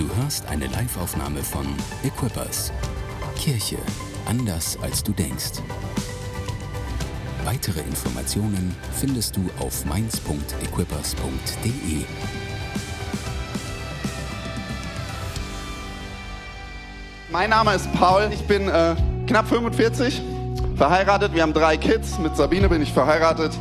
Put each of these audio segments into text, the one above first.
Du hörst eine Liveaufnahme von Equippers. Kirche anders als du denkst. Weitere Informationen findest du auf mainz.equippers.de. Mein Name ist Paul, ich bin äh, knapp 45, verheiratet, wir haben drei Kids, mit Sabine bin ich verheiratet.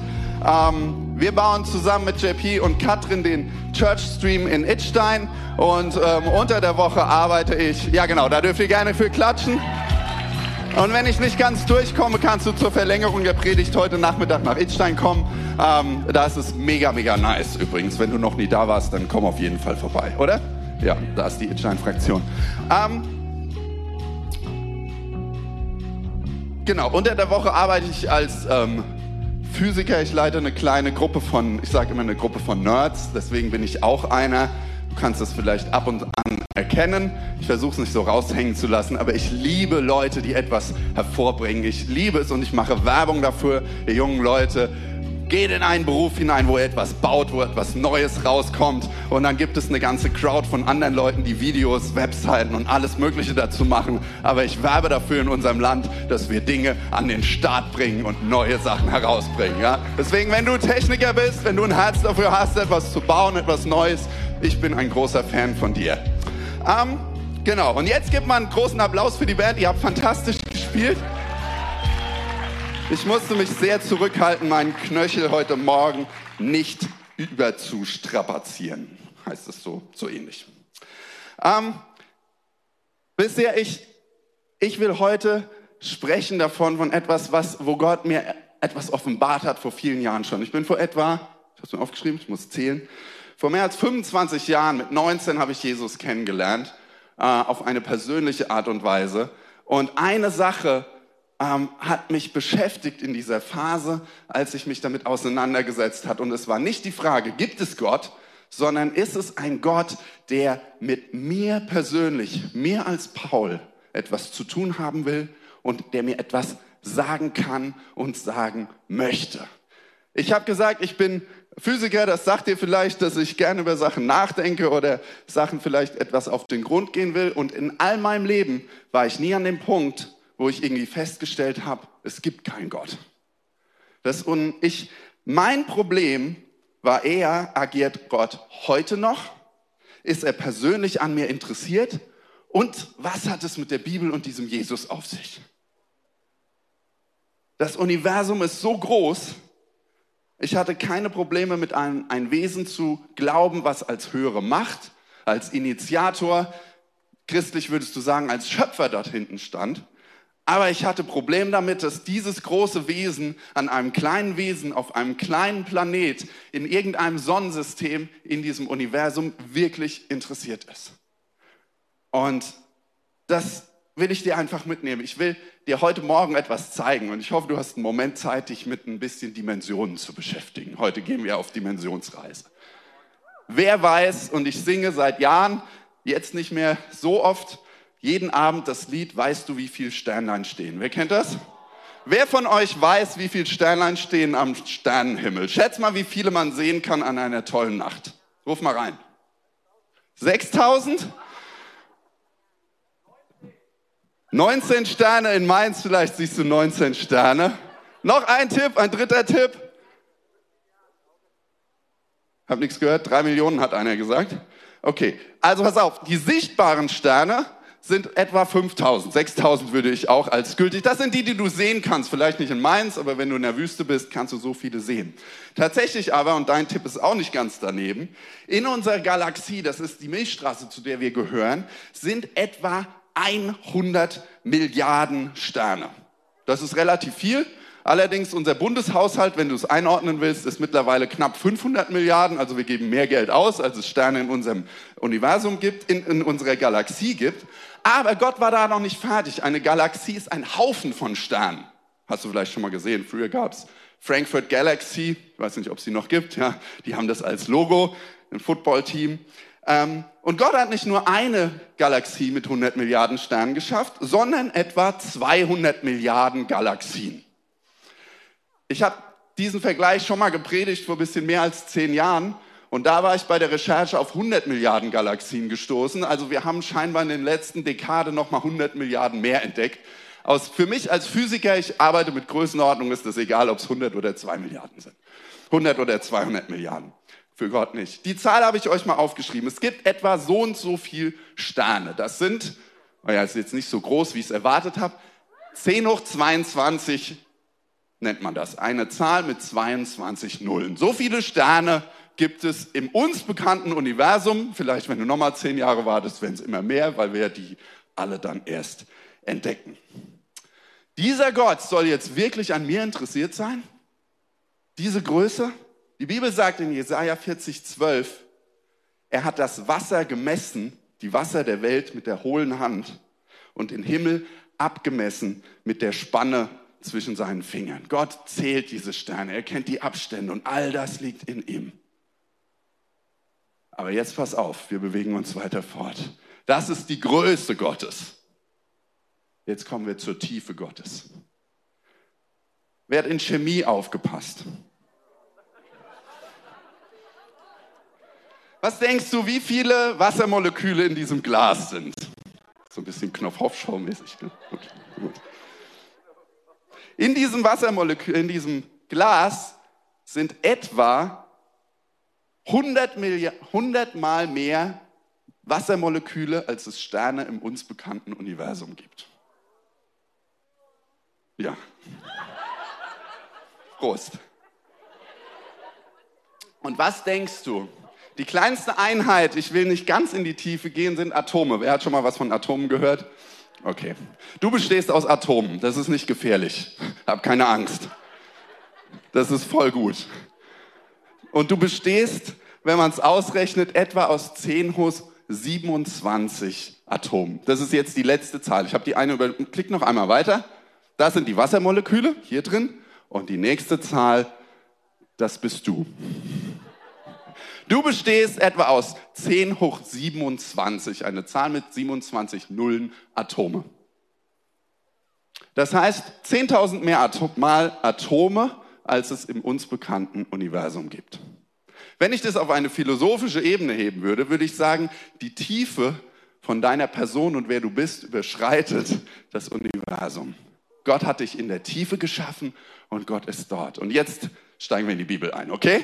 Ähm, wir bauen zusammen mit JP und Katrin den Church Stream in Itstein und ähm, unter der Woche arbeite ich, ja genau, da dürft ihr gerne für klatschen. Und wenn ich nicht ganz durchkomme, kannst du zur Verlängerung der Predigt heute Nachmittag nach Itstein kommen. Ähm, da ist es mega, mega nice übrigens. Wenn du noch nie da warst, dann komm auf jeden Fall vorbei, oder? Ja, da ist die Itstein-Fraktion. Ähm, genau, unter der Woche arbeite ich als ähm, Physiker. Ich leite eine kleine Gruppe von, ich sage immer eine Gruppe von Nerds, deswegen bin ich auch einer. Du kannst das vielleicht ab und an erkennen. Ich versuche es nicht so raushängen zu lassen, aber ich liebe Leute, die etwas hervorbringen. Ich liebe es und ich mache Werbung dafür, ihr jungen Leute. Geht in einen Beruf hinein, wo ihr etwas baut, wo etwas Neues rauskommt. Und dann gibt es eine ganze Crowd von anderen Leuten, die Videos, Webseiten und alles Mögliche dazu machen. Aber ich werbe dafür in unserem Land, dass wir Dinge an den Start bringen und neue Sachen herausbringen. Ja? Deswegen, wenn du Techniker bist, wenn du ein Herz dafür hast, etwas zu bauen, etwas Neues, ich bin ein großer Fan von dir. Ähm, genau, und jetzt gibt man einen großen Applaus für die Band. Ihr habt fantastisch gespielt. Ich musste mich sehr zurückhalten, meinen Knöchel heute Morgen nicht überzustrapazieren. Heißt es so, so ähnlich. Ähm, bisher, ich, ich will heute sprechen davon, von etwas, was, wo Gott mir etwas offenbart hat vor vielen Jahren schon. Ich bin vor etwa, ich habe es mir aufgeschrieben, ich muss zählen, vor mehr als 25 Jahren, mit 19, habe ich Jesus kennengelernt, äh, auf eine persönliche Art und Weise. Und eine Sache, ähm, hat mich beschäftigt in dieser Phase, als ich mich damit auseinandergesetzt hat. Und es war nicht die Frage, gibt es Gott, sondern ist es ein Gott, der mit mir persönlich, mir als Paul, etwas zu tun haben will und der mir etwas sagen kann und sagen möchte. Ich habe gesagt, ich bin Physiker, das sagt dir vielleicht, dass ich gerne über Sachen nachdenke oder Sachen vielleicht etwas auf den Grund gehen will. Und in all meinem Leben war ich nie an dem Punkt, wo ich irgendwie festgestellt habe, es gibt keinen Gott. Das und ich, mein Problem war eher, agiert Gott heute noch? Ist er persönlich an mir interessiert? Und was hat es mit der Bibel und diesem Jesus auf sich? Das Universum ist so groß, ich hatte keine Probleme mit einem ein Wesen zu glauben, was als höhere Macht, als Initiator, christlich würdest du sagen, als Schöpfer dort hinten stand. Aber ich hatte Problem damit, dass dieses große Wesen an einem kleinen Wesen auf einem kleinen Planet in irgendeinem Sonnensystem in diesem Universum wirklich interessiert ist. Und das will ich dir einfach mitnehmen. Ich will dir heute Morgen etwas zeigen und ich hoffe, du hast einen Moment Zeit, dich mit ein bisschen Dimensionen zu beschäftigen. Heute gehen wir auf Dimensionsreise. Wer weiß, und ich singe seit Jahren, jetzt nicht mehr so oft, jeden Abend das Lied Weißt du, wie viel Sternlein stehen? Wer kennt das? Wer von euch weiß, wie viel Sternlein stehen am Sternenhimmel? Schätz mal, wie viele man sehen kann an einer tollen Nacht. Ruf mal rein. 6000? 19 Sterne in Mainz, vielleicht siehst du 19 Sterne. Noch ein Tipp, ein dritter Tipp. Hab nichts gehört, drei Millionen hat einer gesagt. Okay, also pass auf, die sichtbaren Sterne sind etwa 5000. 6000 würde ich auch als gültig. Das sind die, die du sehen kannst. Vielleicht nicht in Mainz, aber wenn du in der Wüste bist, kannst du so viele sehen. Tatsächlich aber, und dein Tipp ist auch nicht ganz daneben, in unserer Galaxie, das ist die Milchstraße, zu der wir gehören, sind etwa 100 Milliarden Sterne. Das ist relativ viel. Allerdings unser Bundeshaushalt, wenn du es einordnen willst, ist mittlerweile knapp 500 Milliarden. Also wir geben mehr Geld aus, als es Sterne in unserem Universum gibt, in, in unserer Galaxie gibt. Aber Gott war da noch nicht fertig. Eine Galaxie ist ein Haufen von Sternen. Hast du vielleicht schon mal gesehen. Früher gab es Frankfurt Galaxy. Ich weiß nicht, ob es die noch gibt. Ja, die haben das als Logo, ein Footballteam. Ähm, und Gott hat nicht nur eine Galaxie mit 100 Milliarden Sternen geschafft, sondern etwa 200 Milliarden Galaxien. Ich habe diesen Vergleich schon mal gepredigt vor ein bisschen mehr als zehn Jahren Und da war ich bei der Recherche auf 100 Milliarden Galaxien gestoßen. Also wir haben scheinbar in den letzten Dekaden nochmal 100 Milliarden mehr entdeckt. Aus, für mich als Physiker, ich arbeite mit Größenordnung, ist es egal, ob es 100 oder 2 Milliarden sind. 100 oder 200 Milliarden. Für Gott nicht. Die Zahl habe ich euch mal aufgeschrieben. Es gibt etwa so und so viel Sterne. Das sind, naja, ist jetzt nicht so groß, wie ich es erwartet habe, 10 hoch 22 nennt man das. Eine Zahl mit 22 Nullen. So viele Sterne gibt es im uns bekannten Universum. Vielleicht, wenn du nochmal zehn Jahre wartest, werden es immer mehr, weil wir die alle dann erst entdecken. Dieser Gott soll jetzt wirklich an mir interessiert sein? Diese Größe? Die Bibel sagt in Jesaja 40, 12, er hat das Wasser gemessen, die Wasser der Welt mit der hohlen Hand und den Himmel abgemessen mit der Spanne zwischen seinen Fingern. Gott zählt diese Sterne, er kennt die Abstände und all das liegt in ihm. Aber jetzt pass auf, wir bewegen uns weiter fort. Das ist die Größe Gottes. Jetzt kommen wir zur Tiefe Gottes. Wer hat in Chemie aufgepasst? Was denkst du, wie viele Wassermoleküle in diesem Glas sind? So ein bisschen Knopf-Hofschau-mäßig. Ne? Okay, gut. In diesem Wassermolekül, in diesem Glas sind etwa 100, Milliard, 100 Mal mehr Wassermoleküle, als es Sterne im uns bekannten Universum gibt. Ja. Prost. Und was denkst du? Die kleinste Einheit, ich will nicht ganz in die Tiefe gehen, sind Atome. Wer hat schon mal was von Atomen gehört? Okay. Du bestehst aus Atomen. Das ist nicht gefährlich. Hab keine Angst. Das ist voll gut. Und du bestehst, wenn man es ausrechnet, etwa aus 10 hoch 27 Atomen. Das ist jetzt die letzte Zahl. Ich habe die eine über. Klick noch einmal weiter. Das sind die Wassermoleküle hier drin. Und die nächste Zahl, das bist du. Du bestehst etwa aus 10 hoch 27, eine Zahl mit 27 Nullen Atome. Das heißt 10.000 mehr Atom, Mal Atome, als es im uns bekannten Universum gibt. Wenn ich das auf eine philosophische Ebene heben würde, würde ich sagen, die Tiefe von deiner Person und wer du bist überschreitet das Universum. Gott hat dich in der Tiefe geschaffen und Gott ist dort. Und jetzt steigen wir in die Bibel ein, okay?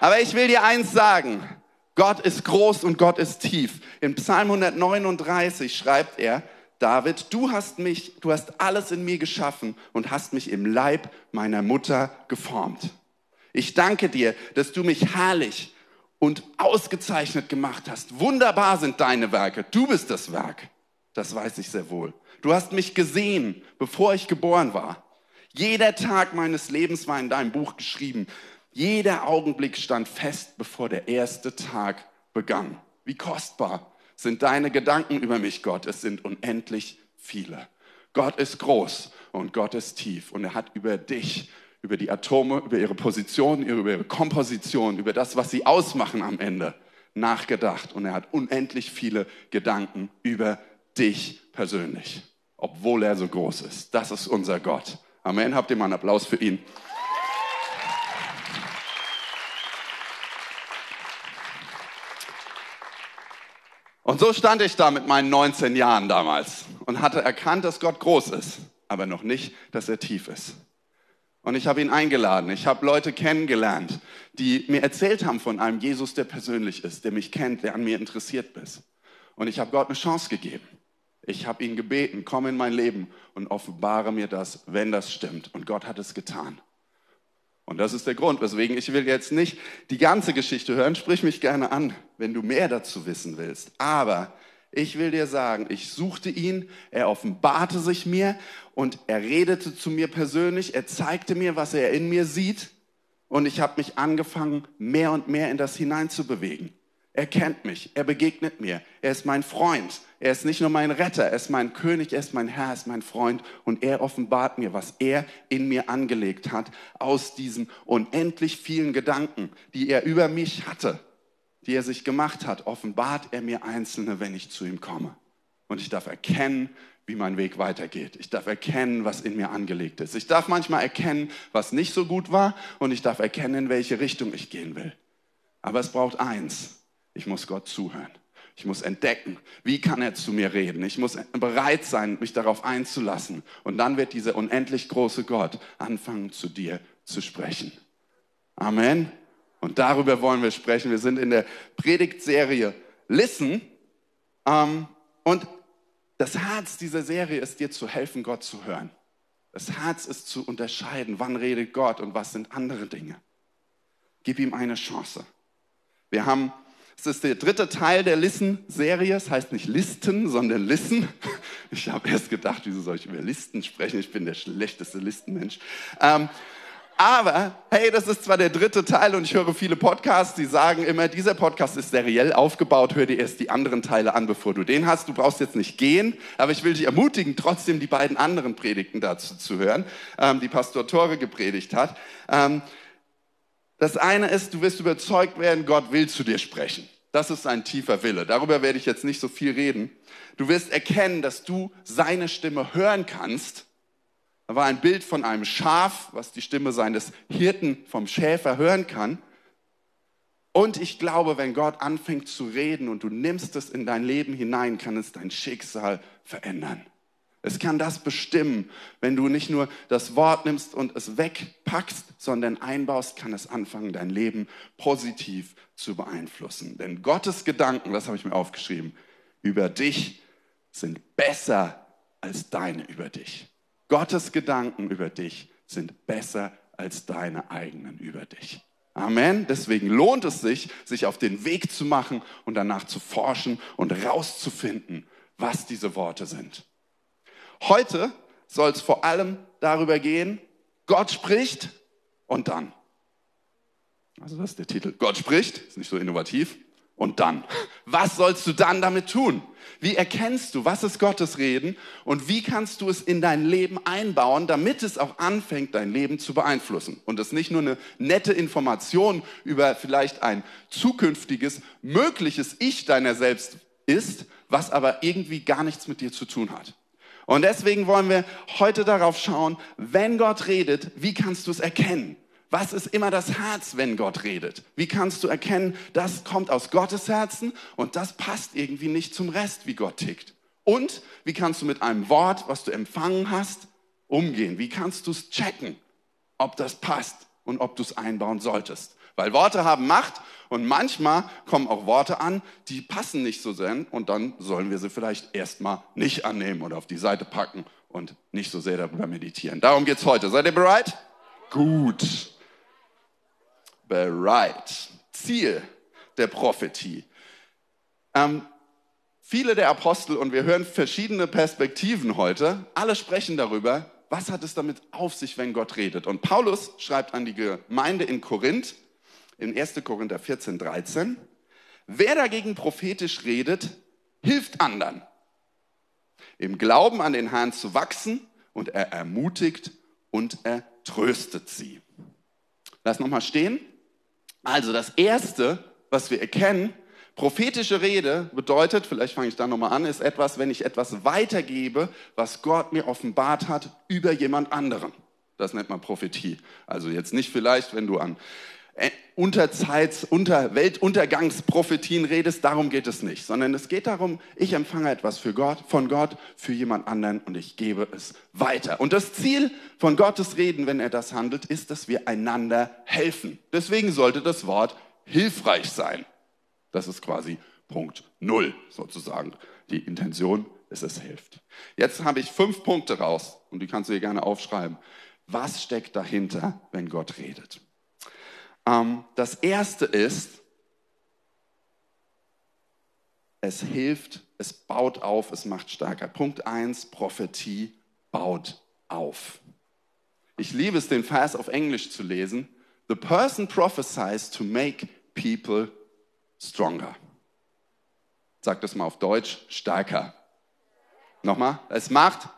Aber ich will dir eins sagen. Gott ist groß und Gott ist tief. In Psalm 139 schreibt er, David, du hast mich, du hast alles in mir geschaffen und hast mich im Leib meiner Mutter geformt. Ich danke dir, dass du mich herrlich und ausgezeichnet gemacht hast. Wunderbar sind deine Werke. Du bist das Werk. Das weiß ich sehr wohl. Du hast mich gesehen, bevor ich geboren war. Jeder Tag meines Lebens war in deinem Buch geschrieben. Jeder Augenblick stand fest, bevor der erste Tag begann. Wie kostbar sind deine Gedanken über mich, Gott. Es sind unendlich viele. Gott ist groß und Gott ist tief und er hat über dich, über die Atome, über ihre Position, über ihre Komposition, über das, was sie ausmachen am Ende, nachgedacht und er hat unendlich viele Gedanken über dich persönlich, obwohl er so groß ist. Das ist unser Gott. Amen. Habt ihr mal einen Applaus für ihn? Und so stand ich da mit meinen 19 Jahren damals und hatte erkannt, dass Gott groß ist, aber noch nicht, dass er tief ist. Und ich habe ihn eingeladen. Ich habe Leute kennengelernt, die mir erzählt haben von einem Jesus, der persönlich ist, der mich kennt, der an mir interessiert ist. Und ich habe Gott eine Chance gegeben. Ich habe ihn gebeten, komm in mein Leben und offenbare mir das, wenn das stimmt. Und Gott hat es getan. Und das ist der Grund, weswegen ich will jetzt nicht die ganze Geschichte hören. Sprich mich gerne an, wenn du mehr dazu wissen willst. Aber ich will dir sagen, ich suchte ihn, er offenbarte sich mir und er redete zu mir persönlich, er zeigte mir, was er in mir sieht und ich habe mich angefangen, mehr und mehr in das hineinzubewegen. Er kennt mich, er begegnet mir, er ist mein Freund, er ist nicht nur mein Retter, er ist mein König, er ist mein Herr, er ist mein Freund und er offenbart mir, was er in mir angelegt hat aus diesen unendlich vielen Gedanken, die er über mich hatte, die er sich gemacht hat, offenbart er mir einzelne, wenn ich zu ihm komme. Und ich darf erkennen, wie mein Weg weitergeht. Ich darf erkennen, was in mir angelegt ist. Ich darf manchmal erkennen, was nicht so gut war und ich darf erkennen, in welche Richtung ich gehen will. Aber es braucht eins. Ich muss Gott zuhören. Ich muss entdecken, wie kann er zu mir reden. Ich muss bereit sein, mich darauf einzulassen. Und dann wird dieser unendlich große Gott anfangen, zu dir zu sprechen. Amen. Und darüber wollen wir sprechen. Wir sind in der Predigtserie Listen. Ähm, und das Herz dieser Serie ist dir zu helfen, Gott zu hören. Das Herz ist zu unterscheiden, wann redet Gott und was sind andere Dinge. Gib ihm eine Chance. Wir haben es ist der dritte Teil der Listen-Serie. Es heißt nicht Listen, sondern Listen. Ich habe erst gedacht, wieso soll ich über Listen sprechen? Ich bin der schlechteste Listenmensch. Ähm, aber, hey, das ist zwar der dritte Teil und ich höre viele Podcasts, die sagen immer, dieser Podcast ist seriell aufgebaut, hör dir erst die anderen Teile an, bevor du den hast. Du brauchst jetzt nicht gehen, aber ich will dich ermutigen, trotzdem die beiden anderen Predigten dazu zu hören, ähm, die Pastor Tore gepredigt hat. Ähm, das eine ist, du wirst überzeugt werden, Gott will zu dir sprechen. Das ist ein tiefer Wille. Darüber werde ich jetzt nicht so viel reden. Du wirst erkennen, dass du seine Stimme hören kannst. Da war ein Bild von einem Schaf, was die Stimme seines Hirten vom Schäfer hören kann. Und ich glaube, wenn Gott anfängt zu reden und du nimmst es in dein Leben hinein, kann es dein Schicksal verändern. Es kann das bestimmen. Wenn du nicht nur das Wort nimmst und es wegpackst, sondern einbaust, kann es anfangen, dein Leben positiv zu beeinflussen. Denn Gottes Gedanken, das habe ich mir aufgeschrieben, über dich sind besser als deine über dich. Gottes Gedanken über dich sind besser als deine eigenen über dich. Amen. Deswegen lohnt es sich, sich auf den Weg zu machen und danach zu forschen und rauszufinden, was diese Worte sind. Heute soll es vor allem darüber gehen, Gott spricht und dann. Also das ist der Titel. Gott spricht, ist nicht so innovativ. Und dann. Was sollst du dann damit tun? Wie erkennst du, was ist Gottes Reden und wie kannst du es in dein Leben einbauen, damit es auch anfängt, dein Leben zu beeinflussen? Und es nicht nur eine nette Information über vielleicht ein zukünftiges, mögliches Ich deiner selbst ist, was aber irgendwie gar nichts mit dir zu tun hat. Und deswegen wollen wir heute darauf schauen, wenn Gott redet, wie kannst du es erkennen? Was ist immer das Herz, wenn Gott redet? Wie kannst du erkennen, das kommt aus Gottes Herzen und das passt irgendwie nicht zum Rest, wie Gott tickt? Und wie kannst du mit einem Wort, was du empfangen hast, umgehen? Wie kannst du es checken, ob das passt und ob du es einbauen solltest? Weil Worte haben Macht und manchmal kommen auch Worte an, die passen nicht so sehr und dann sollen wir sie vielleicht erstmal nicht annehmen oder auf die Seite packen und nicht so sehr darüber meditieren. Darum geht es heute. Seid ihr bereit? Gut. Bereit. Ziel der Prophetie. Ähm, viele der Apostel, und wir hören verschiedene Perspektiven heute, alle sprechen darüber, was hat es damit auf sich, wenn Gott redet. Und Paulus schreibt an die Gemeinde in Korinth, in 1. Korinther 14, 13. Wer dagegen prophetisch redet, hilft anderen, im Glauben an den Herrn zu wachsen und er ermutigt und er tröstet sie. Lass nochmal stehen. Also das Erste, was wir erkennen, prophetische Rede bedeutet, vielleicht fange ich da nochmal an, ist etwas, wenn ich etwas weitergebe, was Gott mir offenbart hat über jemand anderen. Das nennt man Prophetie. Also jetzt nicht vielleicht, wenn du an Unterzeits-, unter Weltuntergangsprophetien redest, darum geht es nicht, sondern es geht darum, ich empfange etwas für Gott, von Gott für jemand anderen und ich gebe es weiter. Und das Ziel von Gottes Reden, wenn er das handelt, ist, dass wir einander helfen. Deswegen sollte das Wort hilfreich sein. Das ist quasi Punkt Null sozusagen. Die Intention ist, es hilft. Jetzt habe ich fünf Punkte raus und die kannst du dir gerne aufschreiben. Was steckt dahinter, wenn Gott redet? Ähm, das erste ist, es hilft, es baut auf, es macht stärker. Punkt 1, Prophetie baut auf. Ich liebe es, den Vers auf Englisch zu lesen. The person prophesies to make people stronger. Sag das mal auf Deutsch, stärker. Nochmal, es macht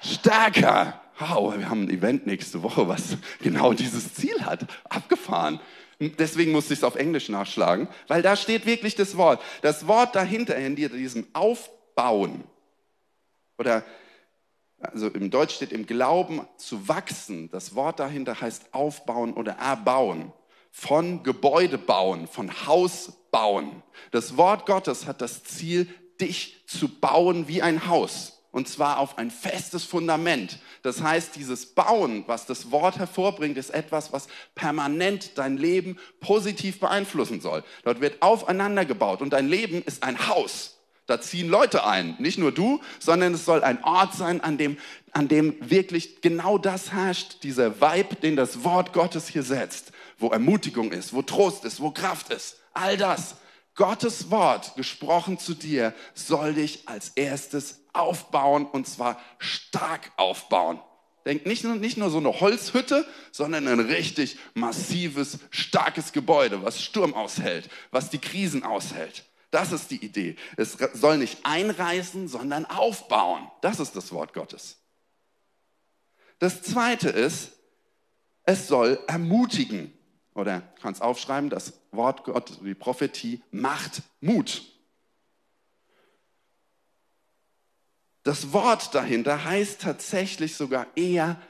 stärker wow, wir haben ein Event nächste Woche, was genau dieses Ziel hat. Abgefahren. Deswegen musste ich es auf Englisch nachschlagen, weil da steht wirklich das Wort. Das Wort dahinter, in diesem Aufbauen oder also im Deutsch steht im Glauben zu wachsen. Das Wort dahinter heißt aufbauen oder erbauen. von Gebäude bauen, von Haus bauen. Das Wort Gottes hat das Ziel, dich zu bauen wie ein Haus. Und zwar auf ein festes Fundament. Das heißt, dieses Bauen, was das Wort hervorbringt, ist etwas, was permanent dein Leben positiv beeinflussen soll. Dort wird aufeinander gebaut und dein Leben ist ein Haus. Da ziehen Leute ein, nicht nur du, sondern es soll ein Ort sein, an dem, an dem wirklich genau das herrscht, dieser Vibe, den das Wort Gottes hier setzt, wo Ermutigung ist, wo Trost ist, wo Kraft ist. All das. Gottes Wort, gesprochen zu dir, soll dich als erstes aufbauen und zwar stark aufbauen. Denk nicht nur, nicht nur so eine Holzhütte, sondern ein richtig massives, starkes Gebäude, was Sturm aushält, was die Krisen aushält. Das ist die Idee. Es soll nicht einreißen, sondern aufbauen. Das ist das Wort Gottes. Das zweite ist, es soll ermutigen. Oder kannst aufschreiben, das Wort Gottes, die Prophetie macht Mut. Das Wort dahinter heißt tatsächlich sogar eher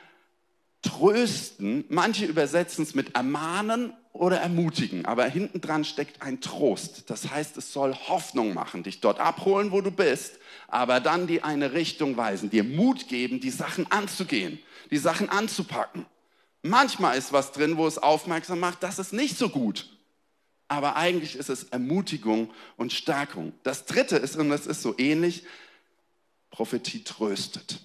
trösten. Manche übersetzen es mit ermahnen oder ermutigen, aber hinten dran steckt ein Trost. Das heißt, es soll Hoffnung machen, dich dort abholen, wo du bist, aber dann dir eine Richtung weisen, dir Mut geben, die Sachen anzugehen, die Sachen anzupacken. Manchmal ist was drin, wo es aufmerksam macht, das ist nicht so gut. Aber eigentlich ist es Ermutigung und Stärkung. Das dritte ist, und das ist so ähnlich, Prophetie tröstet.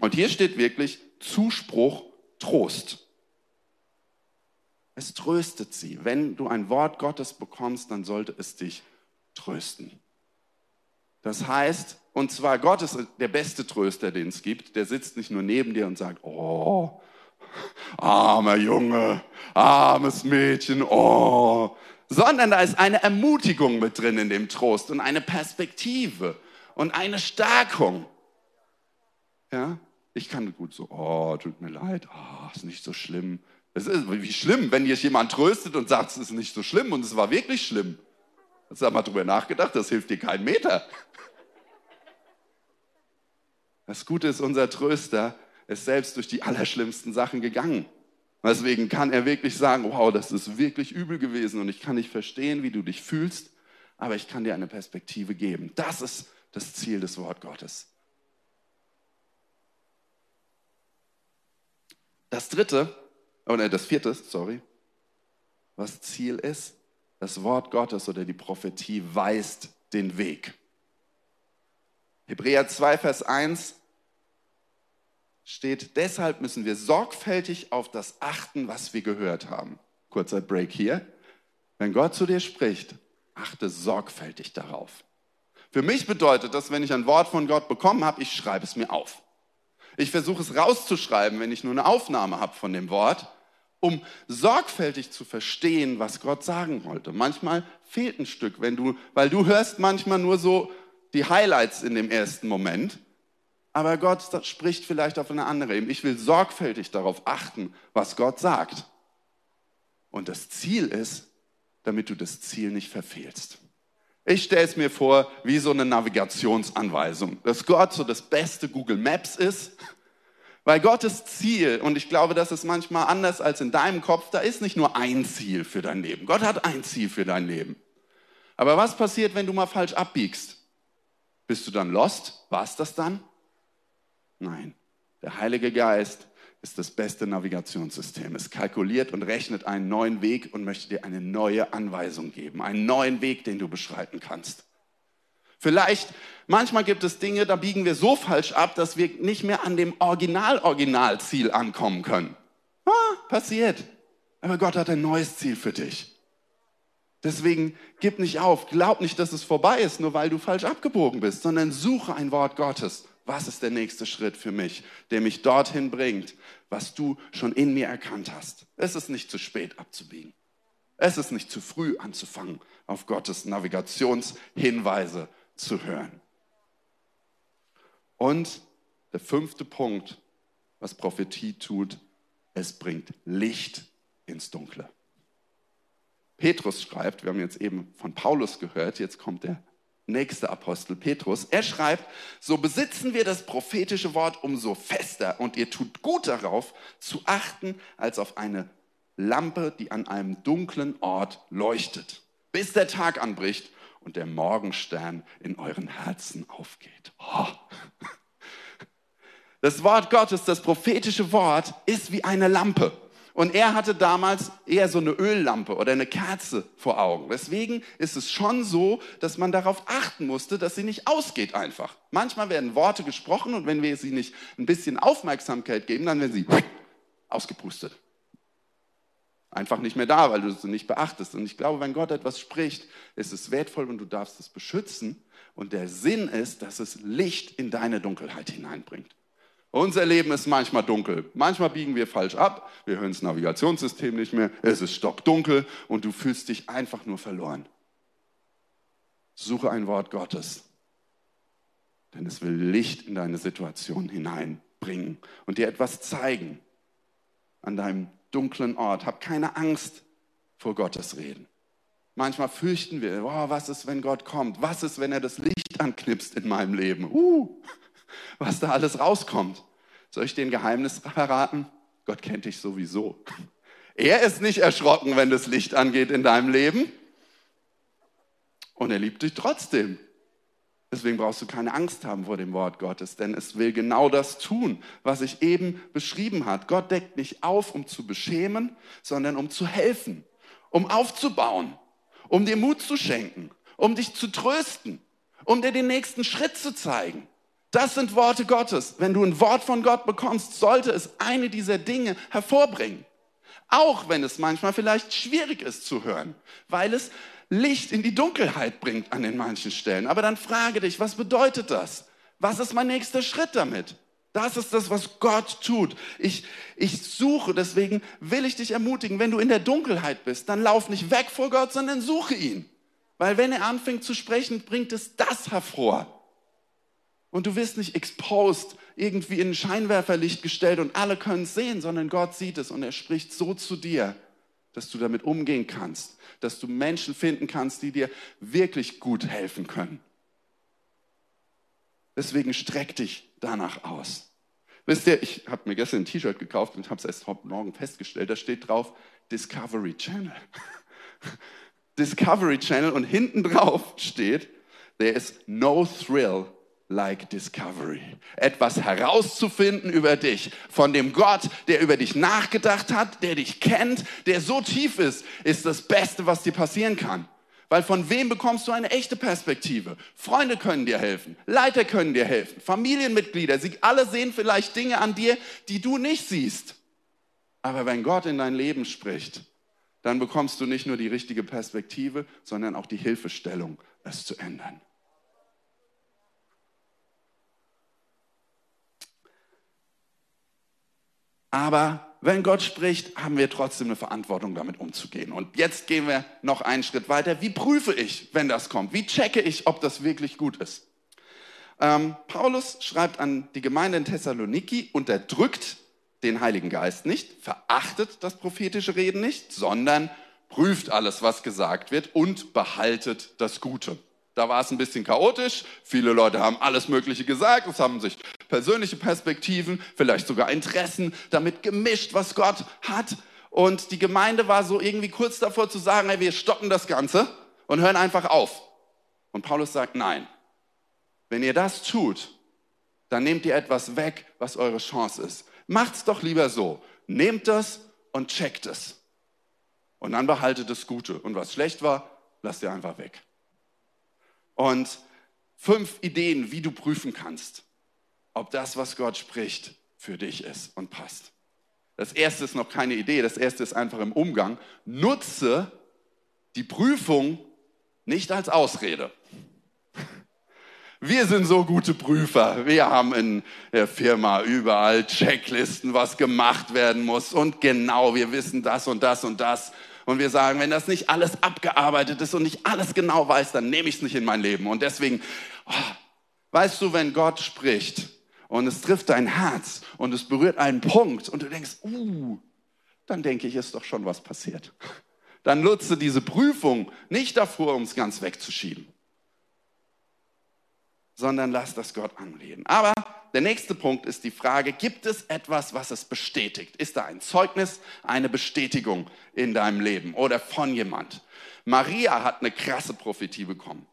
Und hier steht wirklich Zuspruch, Trost. Es tröstet sie. Wenn du ein Wort Gottes bekommst, dann sollte es dich trösten. Das heißt, und zwar Gott ist der beste Tröster, den es gibt. Der sitzt nicht nur neben dir und sagt, oh, armer Junge, armes Mädchen, oh, sondern da ist eine Ermutigung mit drin in dem Trost und eine Perspektive und eine Stärkung. Ja, ich kann gut so, oh, tut mir leid, oh, ist nicht so schlimm. Es ist wie schlimm, wenn dich jemand tröstet und sagt, es ist nicht so schlimm und es war wirklich schlimm. Hast du mal drüber nachgedacht? Das hilft dir keinen Meter. Das Gute ist, unser Tröster ist selbst durch die allerschlimmsten Sachen gegangen. Deswegen kann er wirklich sagen, wow, das ist wirklich übel gewesen und ich kann nicht verstehen, wie du dich fühlst, aber ich kann dir eine Perspektive geben. Das ist das Ziel des Wort Gottes. Das dritte, oder das vierte, sorry, was Ziel ist, das Wort Gottes oder die Prophetie weist den Weg. Hebräer 2, Vers 1 steht, deshalb müssen wir sorgfältig auf das achten, was wir gehört haben. Kurzer Break hier. Wenn Gott zu dir spricht, achte sorgfältig darauf. Für mich bedeutet das, wenn ich ein Wort von Gott bekommen habe, ich schreibe es mir auf. Ich versuche es rauszuschreiben, wenn ich nur eine Aufnahme habe von dem Wort, um sorgfältig zu verstehen, was Gott sagen wollte. Manchmal fehlt ein Stück, wenn du, weil du hörst manchmal nur so die Highlights in dem ersten Moment, aber Gott spricht vielleicht auf eine andere Ebene. Ich will sorgfältig darauf achten, was Gott sagt. Und das Ziel ist, damit du das Ziel nicht verfehlst. Ich stelle es mir vor wie so eine Navigationsanweisung, dass Gott so das beste Google Maps ist, weil Gottes Ziel, und ich glaube, das ist manchmal anders als in deinem Kopf, da ist nicht nur ein Ziel für dein Leben. Gott hat ein Ziel für dein Leben. Aber was passiert, wenn du mal falsch abbiegst? Bist du dann lost? War es das dann? Nein. Der Heilige Geist ist das beste Navigationssystem. Es kalkuliert und rechnet einen neuen Weg und möchte dir eine neue Anweisung geben, einen neuen Weg, den du beschreiten kannst. Vielleicht, manchmal gibt es Dinge, da biegen wir so falsch ab, dass wir nicht mehr an dem Original-Original-Ziel ankommen können. Ah, passiert. Aber Gott hat ein neues Ziel für dich. Deswegen gib nicht auf, glaub nicht, dass es vorbei ist, nur weil du falsch abgebogen bist, sondern suche ein Wort Gottes was ist der nächste Schritt für mich, der mich dorthin bringt, was du schon in mir erkannt hast. Es ist nicht zu spät abzubiegen. Es ist nicht zu früh anzufangen, auf Gottes Navigationshinweise zu hören. Und der fünfte Punkt, was Prophetie tut, es bringt Licht ins Dunkle. Petrus schreibt, wir haben jetzt eben von Paulus gehört, jetzt kommt der nächste Apostel Petrus, er schreibt, so besitzen wir das prophetische Wort umso fester und ihr tut gut darauf zu achten als auf eine Lampe, die an einem dunklen Ort leuchtet, bis der Tag anbricht und der Morgenstern in euren Herzen aufgeht. Oh. Das Wort Gottes, das prophetische Wort, ist wie eine Lampe. Und er hatte damals eher so eine Öllampe oder eine Kerze vor Augen. Deswegen ist es schon so, dass man darauf achten musste, dass sie nicht ausgeht einfach. Manchmal werden Worte gesprochen und wenn wir sie nicht ein bisschen Aufmerksamkeit geben, dann werden sie ausgepustet. Einfach nicht mehr da, weil du sie nicht beachtest. Und ich glaube, wenn Gott etwas spricht, ist es wertvoll und du darfst es beschützen. Und der Sinn ist, dass es Licht in deine Dunkelheit hineinbringt. Unser Leben ist manchmal dunkel. Manchmal biegen wir falsch ab. Wir hören das Navigationssystem nicht mehr. Es ist stockdunkel und du fühlst dich einfach nur verloren. Suche ein Wort Gottes, denn es will Licht in deine Situation hineinbringen und dir etwas zeigen an deinem dunklen Ort. Hab keine Angst vor Gottes Reden. Manchmal fürchten wir, oh, was ist, wenn Gott kommt? Was ist, wenn er das Licht anknipst in meinem Leben? Uh, was da alles rauskommt. Soll ich dir ein Geheimnis verraten? Gott kennt dich sowieso. Er ist nicht erschrocken, wenn das Licht angeht in deinem Leben. Und er liebt dich trotzdem. Deswegen brauchst du keine Angst haben vor dem Wort Gottes, denn es will genau das tun, was ich eben beschrieben habe. Gott deckt nicht auf, um zu beschämen, sondern um zu helfen, um aufzubauen, um dir Mut zu schenken, um dich zu trösten, um dir den nächsten Schritt zu zeigen. Das sind Worte Gottes. Wenn du ein Wort von Gott bekommst, sollte es eine dieser Dinge hervorbringen. Auch wenn es manchmal vielleicht schwierig ist zu hören, weil es Licht in die Dunkelheit bringt an den manchen Stellen. Aber dann frage dich, was bedeutet das? Was ist mein nächster Schritt damit? Das ist das, was Gott tut. Ich, ich suche, deswegen will ich dich ermutigen, wenn du in der Dunkelheit bist, dann lauf nicht weg vor Gott, sondern suche ihn. Weil wenn er anfängt zu sprechen, bringt es das hervor. Und du wirst nicht exposed, irgendwie in ein Scheinwerferlicht gestellt und alle können es sehen, sondern Gott sieht es und er spricht so zu dir, dass du damit umgehen kannst, dass du Menschen finden kannst, die dir wirklich gut helfen können. Deswegen streck dich danach aus. Wisst ihr, ich habe mir gestern ein T-Shirt gekauft und habe es erst heute Morgen festgestellt, da steht drauf Discovery Channel. Discovery Channel und hinten drauf steht, there is no thrill like discovery. Etwas herauszufinden über dich, von dem Gott, der über dich nachgedacht hat, der dich kennt, der so tief ist, ist das Beste, was dir passieren kann. Weil von wem bekommst du eine echte Perspektive? Freunde können dir helfen, Leiter können dir helfen, Familienmitglieder, sie alle sehen vielleicht Dinge an dir, die du nicht siehst. Aber wenn Gott in dein Leben spricht, dann bekommst du nicht nur die richtige Perspektive, sondern auch die Hilfestellung, es zu ändern. Aber wenn Gott spricht, haben wir trotzdem eine Verantwortung, damit umzugehen. Und jetzt gehen wir noch einen Schritt weiter. Wie prüfe ich, wenn das kommt? Wie checke ich, ob das wirklich gut ist? Ähm, Paulus schreibt an die Gemeinde in Thessaloniki, unterdrückt den Heiligen Geist nicht, verachtet das prophetische Reden nicht, sondern prüft alles, was gesagt wird und behaltet das Gute. Da war es ein bisschen chaotisch. Viele Leute haben alles Mögliche gesagt. Es haben sich persönliche Perspektiven, vielleicht sogar Interessen damit gemischt, was Gott hat. Und die Gemeinde war so irgendwie kurz davor zu sagen, hey, wir stoppen das Ganze und hören einfach auf. Und Paulus sagt, nein. Wenn ihr das tut, dann nehmt ihr etwas weg, was eure Chance ist. Macht's doch lieber so. Nehmt das und checkt es. Und dann behaltet das Gute. Und was schlecht war, lasst ihr einfach weg und fünf Ideen, wie du prüfen kannst, ob das, was Gott spricht, für dich ist und passt. Das erste ist noch keine Idee, das erste ist einfach im Umgang. Nutze die Prüfung nicht als Ausrede. Wir sind so gute Prüfer. Wir haben in der Firma überall Checklisten, was gemacht werden muss. Und genau, wir wissen das und das und das. Und wir sagen, wenn das nicht alles abgearbeitet ist und nicht alles genau weiß, dann nehme ich es nicht in mein Leben. Und deswegen, oh, weißt du, wenn Gott spricht und es trifft dein Herz und es berührt einen Punkt und du denkst, uh, dann denke ich, ist doch schon was passiert. Dann nutze diese Prüfung nicht davor, um es ganz wegzuschieben, sondern lass das Gott anreden. Aber der nächste Punkt ist die Frage, gibt es etwas, was es bestätigt? Ist da ein Zeugnis, eine Bestätigung in deinem Leben oder von jemand? Maria hat eine krasse Prophetie bekommen.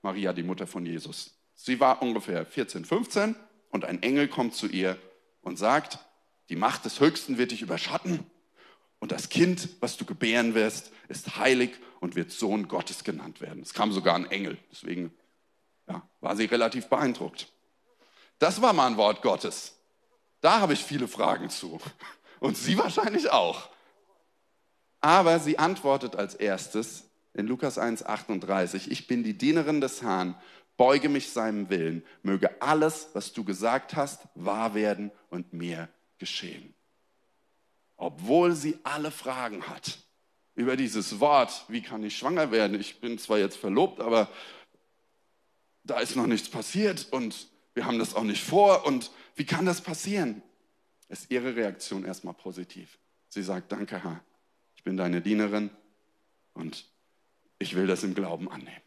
Maria, die Mutter von Jesus. Sie war ungefähr 14, 15 und ein Engel kommt zu ihr und sagt, die Macht des Höchsten wird dich überschatten und das Kind, was du gebären wirst, ist heilig und wird Sohn Gottes genannt werden. Es kam sogar ein Engel, deswegen ja, war sie relativ beeindruckt. Das war mal ein Wort Gottes. Da habe ich viele Fragen zu. Und Sie wahrscheinlich auch. Aber sie antwortet als erstes in Lukas 1,38, ich bin die Dienerin des Herrn, beuge mich seinem Willen, möge alles, was du gesagt hast, wahr werden und mir geschehen. Obwohl sie alle Fragen hat über dieses Wort, wie kann ich schwanger werden? Ich bin zwar jetzt verlobt, aber da ist noch nichts passiert und wir haben das auch nicht vor und wie kann das passieren? Ist ihre Reaktion erstmal positiv. Sie sagt, danke Herr, ich bin deine Dienerin und ich will das im Glauben annehmen.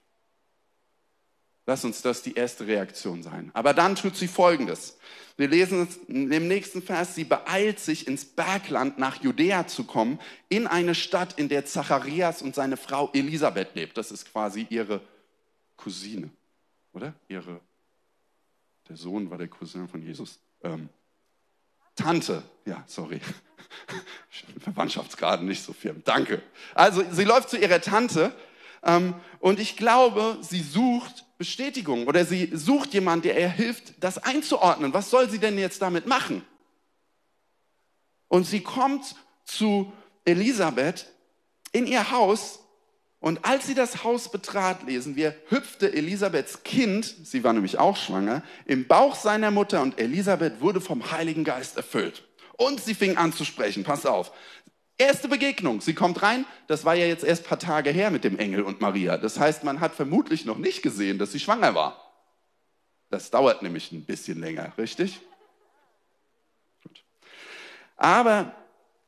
Lass uns das die erste Reaktion sein. Aber dann tut sie Folgendes. Wir lesen es im nächsten Vers, sie beeilt sich ins Bergland nach Judäa zu kommen, in eine Stadt, in der Zacharias und seine Frau Elisabeth lebt. Das ist quasi ihre Cousine, oder? Ihre, der Sohn war der Cousin von Jesus. Ähm, Tante, ja, sorry. Verwandtschaftsgraden nicht so firm. Danke. Also sie läuft zu ihrer Tante und ich glaube, sie sucht Bestätigung oder sie sucht jemanden, der ihr hilft, das einzuordnen. Was soll sie denn jetzt damit machen? Und sie kommt zu Elisabeth in ihr Haus und als sie das Haus betrat, lesen wir, hüpfte Elisabeths Kind, sie war nämlich auch schwanger, im Bauch seiner Mutter und Elisabeth wurde vom Heiligen Geist erfüllt. Und sie fing an zu sprechen. Pass auf. Erste Begegnung. Sie kommt rein. Das war ja jetzt erst ein paar Tage her mit dem Engel und Maria. Das heißt, man hat vermutlich noch nicht gesehen, dass sie schwanger war. Das dauert nämlich ein bisschen länger, richtig? Gut. Aber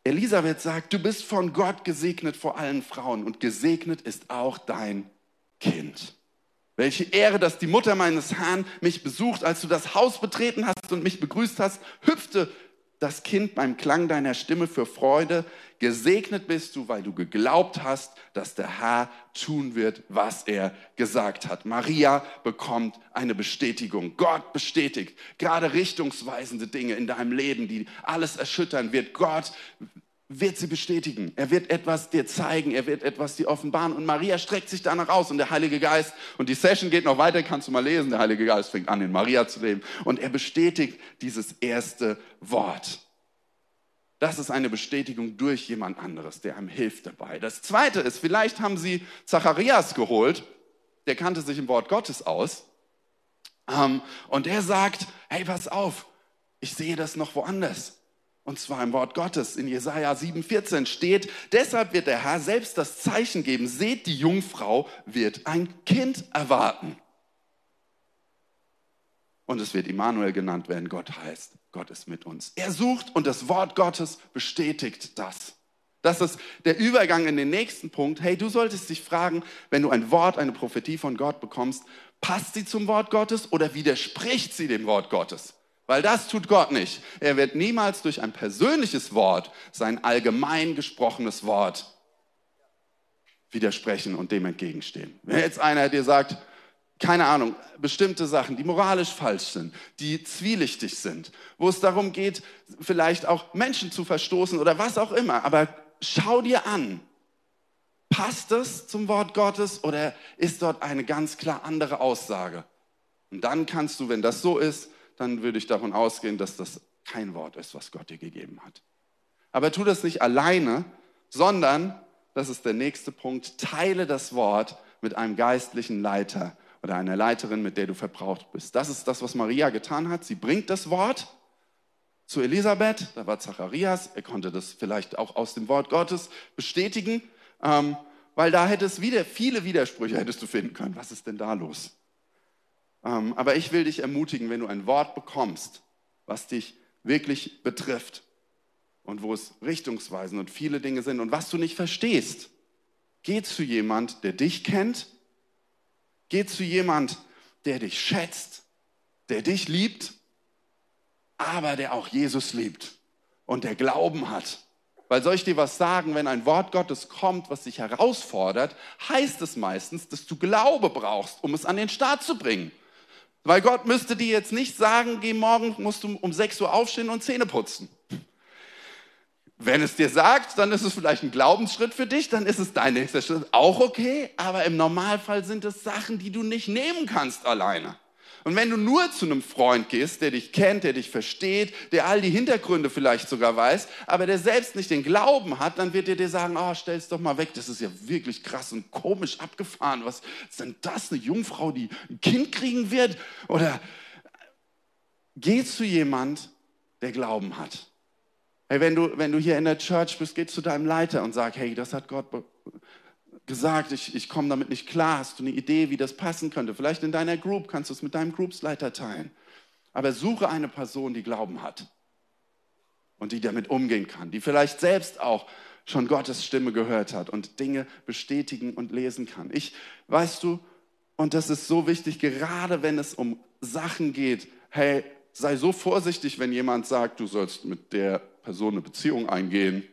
Elisabeth sagt, du bist von Gott gesegnet vor allen Frauen und gesegnet ist auch dein Kind. Welche Ehre, dass die Mutter meines Herrn mich besucht, als du das Haus betreten hast und mich begrüßt hast, hüpfte das Kind beim Klang deiner Stimme für Freude. Gesegnet bist du, weil du geglaubt hast, dass der Herr tun wird, was er gesagt hat. Maria bekommt eine Bestätigung. Gott bestätigt gerade richtungsweisende Dinge in deinem Leben, die alles erschüttern wird. Gott wird sie bestätigen. Er wird etwas dir zeigen, er wird etwas dir offenbaren. Und Maria streckt sich danach aus und der Heilige Geist, und die Session geht noch weiter, kannst du mal lesen, der Heilige Geist fängt an, in Maria zu leben. Und er bestätigt dieses erste Wort. Das ist eine Bestätigung durch jemand anderes, der einem hilft dabei. Das zweite ist, vielleicht haben sie Zacharias geholt, der kannte sich im Wort Gottes aus. Ähm, und der sagt, hey, pass auf, ich sehe das noch woanders. Und zwar im Wort Gottes. In Jesaja 7,14 steht, deshalb wird der Herr selbst das Zeichen geben. Seht, die Jungfrau wird ein Kind erwarten. Und es wird Immanuel genannt werden. Gott heißt, Gott ist mit uns. Er sucht und das Wort Gottes bestätigt das. Das ist der Übergang in den nächsten Punkt. Hey, du solltest dich fragen, wenn du ein Wort, eine Prophetie von Gott bekommst, passt sie zum Wort Gottes oder widerspricht sie dem Wort Gottes? Weil das tut Gott nicht. Er wird niemals durch ein persönliches Wort, sein allgemein gesprochenes Wort widersprechen und dem entgegenstehen. Wenn jetzt einer dir sagt, keine Ahnung, bestimmte Sachen, die moralisch falsch sind, die zwielichtig sind, wo es darum geht, vielleicht auch Menschen zu verstoßen oder was auch immer, aber schau dir an, passt es zum Wort Gottes oder ist dort eine ganz klar andere Aussage? Und dann kannst du, wenn das so ist, dann würde ich davon ausgehen, dass das kein Wort ist, was Gott dir gegeben hat. Aber tu das nicht alleine, sondern, das ist der nächste Punkt, teile das Wort mit einem geistlichen Leiter oder einer Leiterin, mit der du verbraucht bist. Das ist das, was Maria getan hat. Sie bringt das Wort zu Elisabeth, da war Zacharias, er konnte das vielleicht auch aus dem Wort Gottes bestätigen, ähm, weil da hätte es wieder viele Widersprüche hättest du finden können. Was ist denn da los? Ähm, aber ich will dich ermutigen, wenn du ein Wort bekommst, was dich wirklich betrifft und wo es richtungsweisend und viele Dinge sind und was du nicht verstehst, geh zu jemand, der dich kennt, geh zu jemand, der dich schätzt, der dich liebt aber der auch Jesus liebt und der Glauben hat. Weil soll ich dir was sagen, wenn ein Wort Gottes kommt, was dich herausfordert, heißt es meistens, dass du Glaube brauchst, um es an den Start zu bringen. Weil Gott müsste dir jetzt nicht sagen, geh morgen, musst du um 6 Uhr aufstehen und Zähne putzen. Wenn es dir sagt, dann ist es vielleicht ein Glaubensschritt für dich, dann ist es dein nächster Schritt auch okay, aber im Normalfall sind es Sachen, die du nicht nehmen kannst alleine. Und wenn du nur zu einem Freund gehst, der dich kennt, der dich versteht, der all die Hintergründe vielleicht sogar weiß, aber der selbst nicht den Glauben hat, dann wird er dir sagen, oh, stell's doch mal weg, das ist ja wirklich krass und komisch abgefahren. Was ist denn das, eine Jungfrau, die ein Kind kriegen wird? Oder geh zu jemand, der Glauben hat. Hey, wenn du, wenn du hier in der Church bist, geh zu deinem Leiter und sag, hey, das hat Gott gesagt, ich, ich komme damit nicht klar. Hast du eine Idee, wie das passen könnte? Vielleicht in deiner Group kannst du es mit deinem Groupsleiter teilen. Aber suche eine Person, die Glauben hat und die damit umgehen kann, die vielleicht selbst auch schon Gottes Stimme gehört hat und Dinge bestätigen und lesen kann. Ich, weißt du, und das ist so wichtig, gerade wenn es um Sachen geht, hey, sei so vorsichtig, wenn jemand sagt, du sollst mit der Person eine Beziehung eingehen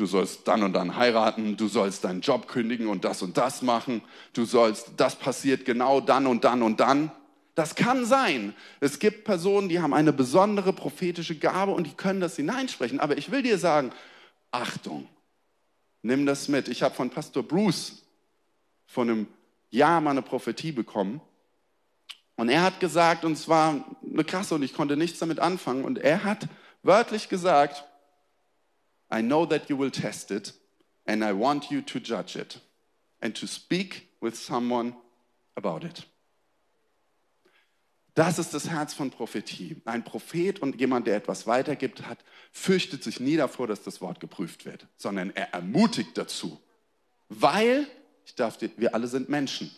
du sollst dann und dann heiraten, du sollst deinen Job kündigen und das und das machen, du sollst, das passiert genau dann und dann und dann. Das kann sein. Es gibt Personen, die haben eine besondere prophetische Gabe und die können das hineinsprechen. Aber ich will dir sagen, Achtung, nimm das mit. Ich habe von Pastor Bruce vor einem Jahr mal eine Prophetie bekommen. Und er hat gesagt, und es war eine krasse und ich konnte nichts damit anfangen. Und er hat wörtlich gesagt, I know that you will test it, and I want you to judge it and to speak with someone about it. Das ist das Herz von Prophetie. Ein Prophet und jemand, der etwas weitergibt, hat, fürchtet sich nie davor, dass das Wort geprüft wird, sondern er ermutigt dazu. Weil, ich darf, wir alle sind Menschen.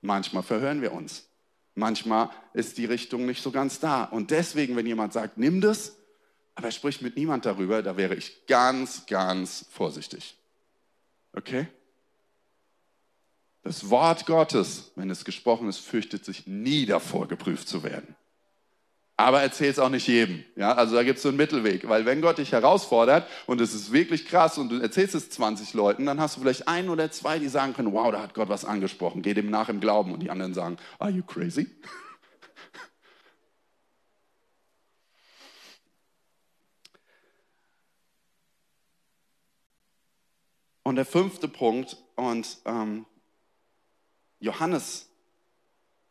Manchmal verhören wir uns. Manchmal ist die Richtung nicht so ganz da. Und deswegen, wenn jemand sagt, nimm das, aber er spricht mit niemand darüber, da wäre ich ganz, ganz vorsichtig. Okay? Das Wort Gottes, wenn es gesprochen ist, fürchtet sich nie davor, geprüft zu werden. Aber erzähl es auch nicht jedem. Ja, also da gibt es so einen Mittelweg. Weil wenn Gott dich herausfordert und es ist wirklich krass und du erzählst es 20 Leuten, dann hast du vielleicht ein oder zwei, die sagen können, wow, da hat Gott was angesprochen. Geh dem nach im Glauben. Und die anderen sagen, are you crazy? Und der fünfte Punkt, und ähm, Johannes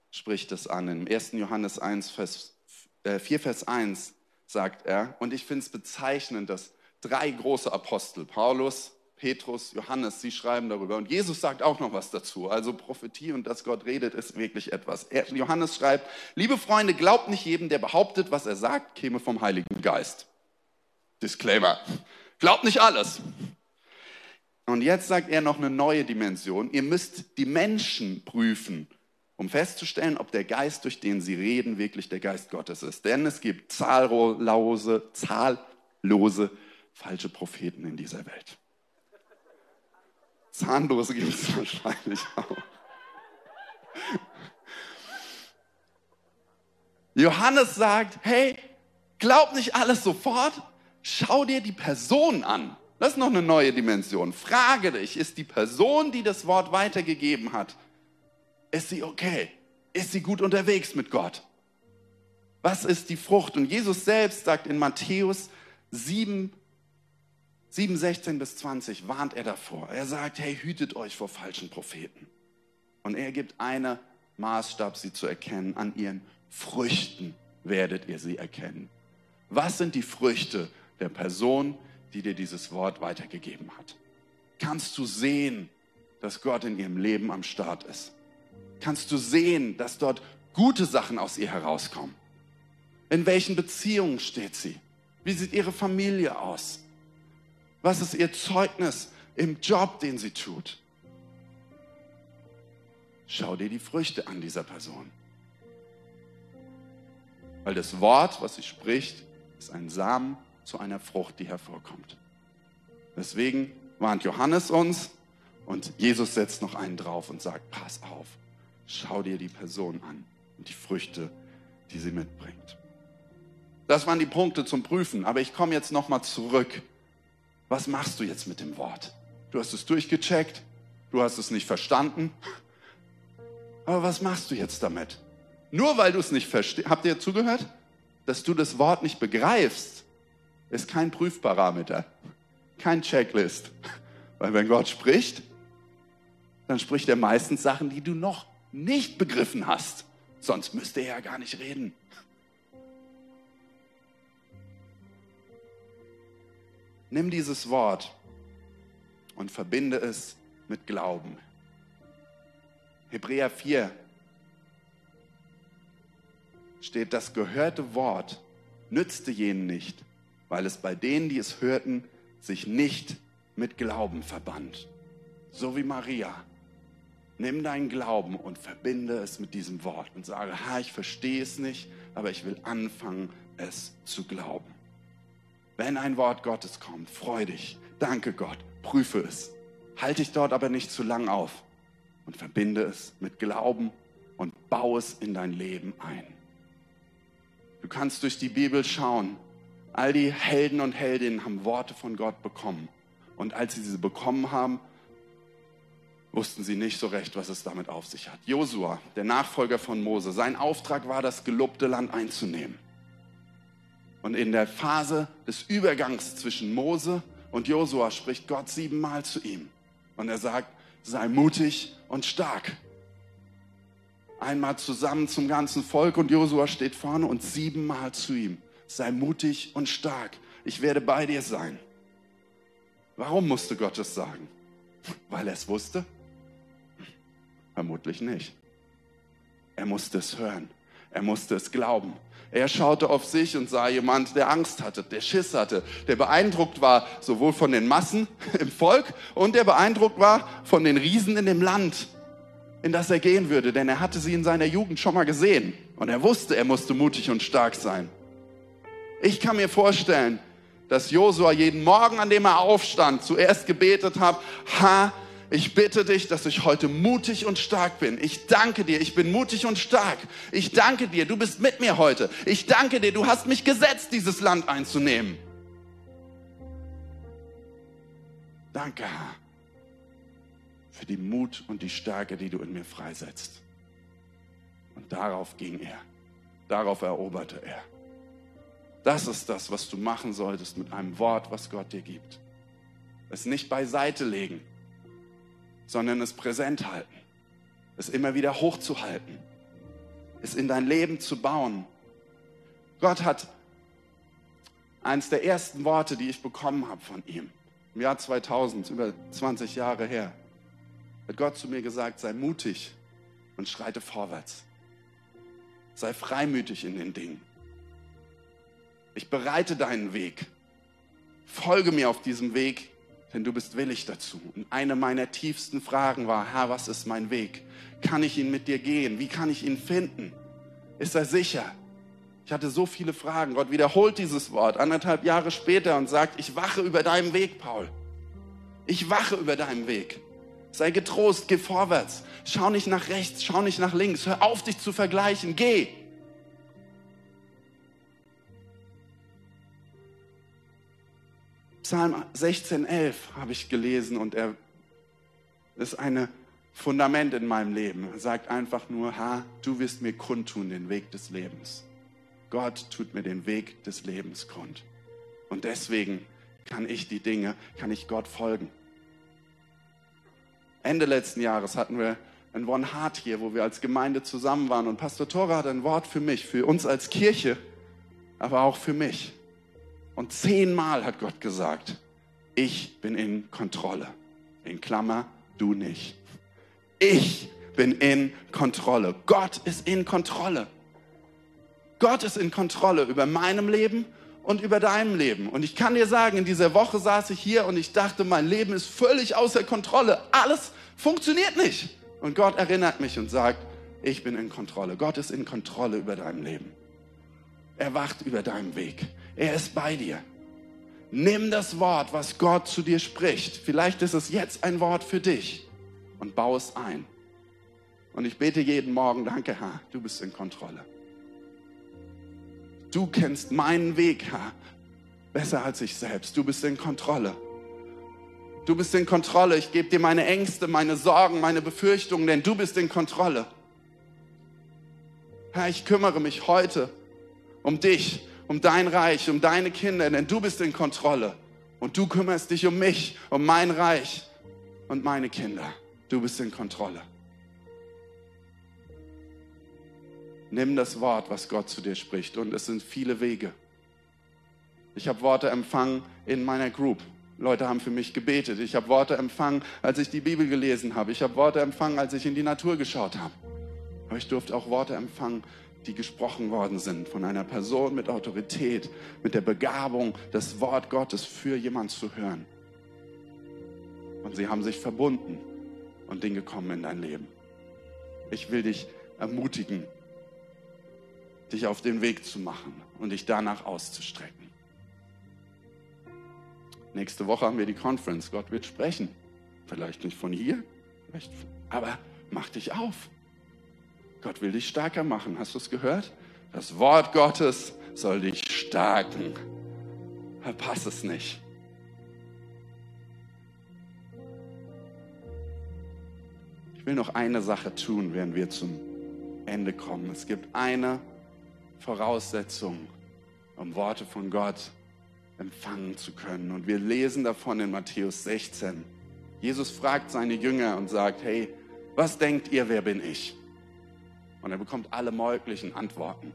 spricht es an, im 1. Johannes 1, Vers, äh, 4, Vers 1 sagt er, und ich finde es bezeichnend, dass drei große Apostel, Paulus, Petrus, Johannes, sie schreiben darüber. Und Jesus sagt auch noch was dazu. Also Prophetie und dass Gott redet, ist wirklich etwas. Er, Johannes schreibt, liebe Freunde, glaubt nicht jedem, der behauptet, was er sagt, käme vom Heiligen Geist. Disclaimer. Glaubt nicht alles. Und jetzt sagt er noch eine neue Dimension. Ihr müsst die Menschen prüfen, um festzustellen, ob der Geist, durch den sie reden, wirklich der Geist Gottes ist. Denn es gibt zahllose, zahllose falsche Propheten in dieser Welt. Zahnlose gibt es wahrscheinlich auch. Johannes sagt, hey, glaub nicht alles sofort, schau dir die Person an. Das ist noch eine neue Dimension. Frage dich, ist die Person, die das Wort weitergegeben hat, ist sie okay? Ist sie gut unterwegs mit Gott? Was ist die Frucht? Und Jesus selbst sagt in Matthäus 7, 7, 16 bis 20, warnt er davor. Er sagt, hey, hütet euch vor falschen Propheten. Und er gibt einen Maßstab, sie zu erkennen. An ihren Früchten werdet ihr sie erkennen. Was sind die Früchte der Person, die dir dieses Wort weitergegeben hat? Kannst du sehen, dass Gott in ihrem Leben am Start ist? Kannst du sehen, dass dort gute Sachen aus ihr herauskommen? In welchen Beziehungen steht sie? Wie sieht ihre Familie aus? Was ist ihr Zeugnis im Job, den sie tut? Schau dir die Früchte an dieser Person. Weil das Wort, was sie spricht, ist ein Samen zu einer Frucht, die hervorkommt. Deswegen warnt Johannes uns und Jesus setzt noch einen drauf und sagt, pass auf, schau dir die Person an und die Früchte, die sie mitbringt. Das waren die Punkte zum Prüfen. Aber ich komme jetzt nochmal zurück. Was machst du jetzt mit dem Wort? Du hast es durchgecheckt. Du hast es nicht verstanden. Aber was machst du jetzt damit? Nur weil du es nicht verstehst. Habt ihr zugehört? Dass du das Wort nicht begreifst, ist kein Prüfparameter, kein Checklist. Weil wenn Gott spricht, dann spricht er meistens Sachen, die du noch nicht begriffen hast. Sonst müsste er ja gar nicht reden. Nimm dieses Wort und verbinde es mit Glauben. Hebräer 4 steht, das gehörte Wort nützte jenen nicht, weil es bei denen, die es hörten, sich nicht mit Glauben verband. So wie Maria. Nimm deinen Glauben und verbinde es mit diesem Wort und sage, ha, ich verstehe es nicht, aber ich will anfangen, es zu glauben. Wenn ein Wort Gottes kommt, freu dich, danke Gott, prüfe es. Halte dich dort aber nicht zu lang auf und verbinde es mit Glauben und baue es in dein Leben ein. Du kannst durch die Bibel schauen. All die Helden und Heldinnen haben Worte von Gott bekommen. Und als sie diese bekommen haben, wussten sie nicht so recht, was es damit auf sich hat. Josua, der Nachfolger von Mose, sein Auftrag war, das gelobte Land einzunehmen. Und in der Phase des Übergangs zwischen Mose und Josua spricht Gott siebenmal zu ihm. Und er sagt, sei mutig und stark. Einmal zusammen zum ganzen Volk und Josua steht vorne und siebenmal zu ihm. Sei mutig und stark. Ich werde bei dir sein. Warum musste Gott es sagen? Weil er es wusste? Vermutlich nicht. Er musste es hören. Er musste es glauben. Er schaute auf sich und sah jemand, der Angst hatte, der Schiss hatte, der beeindruckt war sowohl von den Massen im Volk und der beeindruckt war von den Riesen in dem Land, in das er gehen würde, denn er hatte sie in seiner Jugend schon mal gesehen und er wusste, er musste mutig und stark sein. Ich kann mir vorstellen, dass Josua jeden Morgen, an dem er aufstand, zuerst gebetet hat, ha, ich bitte dich, dass ich heute mutig und stark bin. Ich danke dir, ich bin mutig und stark. Ich danke dir, du bist mit mir heute. Ich danke dir, du hast mich gesetzt, dieses Land einzunehmen. Danke, Herr, für die Mut und die Stärke, die du in mir freisetzt. Und darauf ging er. Darauf eroberte er. Das ist das, was du machen solltest mit einem Wort, was Gott dir gibt. Es nicht beiseite legen, sondern es präsent halten, es immer wieder hochzuhalten, es in dein Leben zu bauen. Gott hat eines der ersten Worte, die ich bekommen habe von ihm, im Jahr 2000, über 20 Jahre her, hat Gott zu mir gesagt, sei mutig und schreite vorwärts. Sei freimütig in den Dingen. Ich bereite deinen Weg. Folge mir auf diesem Weg denn du bist willig dazu. Und eine meiner tiefsten Fragen war, Herr, was ist mein Weg? Kann ich ihn mit dir gehen? Wie kann ich ihn finden? Ist er sicher? Ich hatte so viele Fragen. Gott wiederholt dieses Wort anderthalb Jahre später und sagt, ich wache über deinem Weg, Paul. Ich wache über deinem Weg. Sei getrost, geh vorwärts. Schau nicht nach rechts, schau nicht nach links. Hör auf, dich zu vergleichen. Geh. Psalm 16,11 habe ich gelesen und er ist ein Fundament in meinem Leben. Er sagt einfach nur, ha, du wirst mir kundtun den Weg des Lebens. Gott tut mir den Weg des Lebens kund. Und deswegen kann ich die Dinge, kann ich Gott folgen. Ende letzten Jahres hatten wir ein One Heart hier, wo wir als Gemeinde zusammen waren. Und Pastor Tora hat ein Wort für mich, für uns als Kirche, aber auch für mich. Und zehnmal hat Gott gesagt, ich bin in Kontrolle. In Klammer, du nicht. Ich bin in Kontrolle. Gott ist in Kontrolle. Gott ist in Kontrolle über meinem Leben und über deinem Leben. Und ich kann dir sagen, in dieser Woche saß ich hier und ich dachte, mein Leben ist völlig außer Kontrolle. Alles funktioniert nicht. Und Gott erinnert mich und sagt, ich bin in Kontrolle. Gott ist in Kontrolle über deinem Leben. Er wacht über deinem Weg. Er ist bei dir. Nimm das Wort, was Gott zu dir spricht. Vielleicht ist es jetzt ein Wort für dich und baue es ein. Und ich bete jeden Morgen, danke Herr, du bist in Kontrolle. Du kennst meinen Weg, Herr, besser als ich selbst. Du bist in Kontrolle. Du bist in Kontrolle. Ich gebe dir meine Ängste, meine Sorgen, meine Befürchtungen, denn du bist in Kontrolle. Herr, ich kümmere mich heute um dich, um dein Reich, um deine Kinder, denn du bist in Kontrolle. Und du kümmerst dich um mich, um mein Reich und meine Kinder. Du bist in Kontrolle. Nimm das Wort, was Gott zu dir spricht. Und es sind viele Wege. Ich habe Worte empfangen in meiner Group. Leute haben für mich gebetet. Ich habe Worte empfangen, als ich die Bibel gelesen habe. Ich habe Worte empfangen, als ich in die Natur geschaut habe. Aber ich durfte auch Worte empfangen, die gesprochen worden sind von einer Person mit Autorität, mit der Begabung, das Wort Gottes für jemand zu hören. Und sie haben sich verbunden und Dinge kommen in dein Leben. Ich will dich ermutigen, dich auf den Weg zu machen und dich danach auszustrecken. Nächste Woche haben wir die Conference. Gott wird sprechen. Vielleicht nicht von hier, aber mach dich auf. Gott will dich stärker machen. Hast du es gehört? Das Wort Gottes soll dich stärken. Verpass es nicht. Ich will noch eine Sache tun, während wir zum Ende kommen. Es gibt eine Voraussetzung, um Worte von Gott empfangen zu können. Und wir lesen davon in Matthäus 16. Jesus fragt seine Jünger und sagt, hey, was denkt ihr, wer bin ich? Und er bekommt alle möglichen Antworten.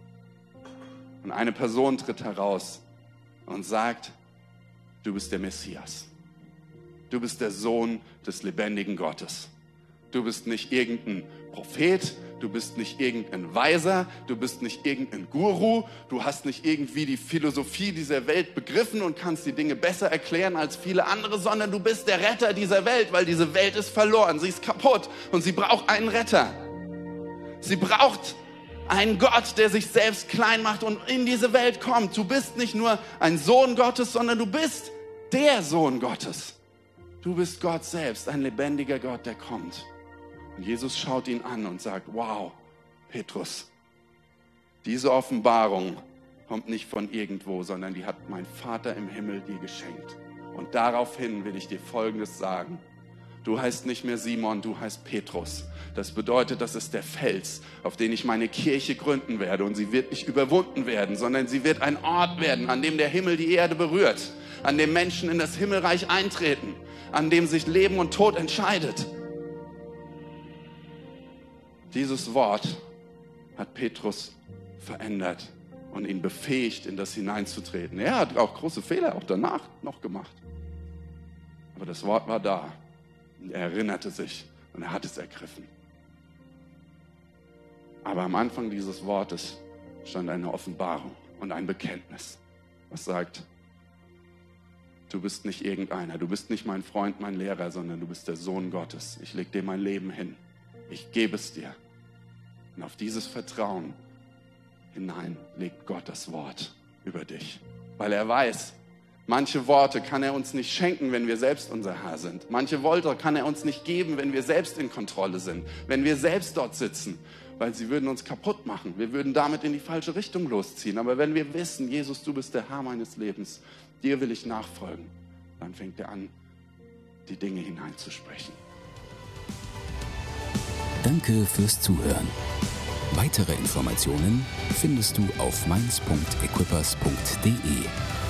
Und eine Person tritt heraus und sagt, du bist der Messias. Du bist der Sohn des lebendigen Gottes. Du bist nicht irgendein Prophet, du bist nicht irgendein Weiser, du bist nicht irgendein Guru, du hast nicht irgendwie die Philosophie dieser Welt begriffen und kannst die Dinge besser erklären als viele andere, sondern du bist der Retter dieser Welt, weil diese Welt ist verloren, sie ist kaputt und sie braucht einen Retter. Sie braucht einen Gott, der sich selbst klein macht und in diese Welt kommt. Du bist nicht nur ein Sohn Gottes, sondern du bist der Sohn Gottes. Du bist Gott selbst, ein lebendiger Gott, der kommt. Und Jesus schaut ihn an und sagt, wow, Petrus, diese Offenbarung kommt nicht von irgendwo, sondern die hat mein Vater im Himmel dir geschenkt. Und daraufhin will ich dir Folgendes sagen. Du heißt nicht mehr Simon, du heißt Petrus. Das bedeutet, das ist der Fels, auf den ich meine Kirche gründen werde. Und sie wird nicht überwunden werden, sondern sie wird ein Ort werden, an dem der Himmel die Erde berührt, an dem Menschen in das Himmelreich eintreten, an dem sich Leben und Tod entscheidet. Dieses Wort hat Petrus verändert und ihn befähigt, in das hineinzutreten. Er hat auch große Fehler auch danach noch gemacht. Aber das Wort war da. Und er erinnerte sich und er hat es ergriffen. Aber am Anfang dieses Wortes stand eine Offenbarung und ein Bekenntnis, was sagt, du bist nicht irgendeiner, du bist nicht mein Freund, mein Lehrer, sondern du bist der Sohn Gottes. Ich lege dir mein Leben hin. Ich gebe es dir. Und auf dieses Vertrauen hinein legt Gott das Wort über dich. Weil er weiß, manche Worte kann er uns nicht schenken, wenn wir selbst unser Herr sind. Manche Worte kann er uns nicht geben, wenn wir selbst in Kontrolle sind, wenn wir selbst dort sitzen, weil sie würden uns kaputt machen. Wir würden damit in die falsche Richtung losziehen. Aber wenn wir wissen, Jesus, du bist der Herr meines Lebens, dir will ich nachfolgen, dann fängt er an, die Dinge hineinzusprechen. Danke fürs Zuhören. Weitere Informationen findest du auf mainz.equippers.de.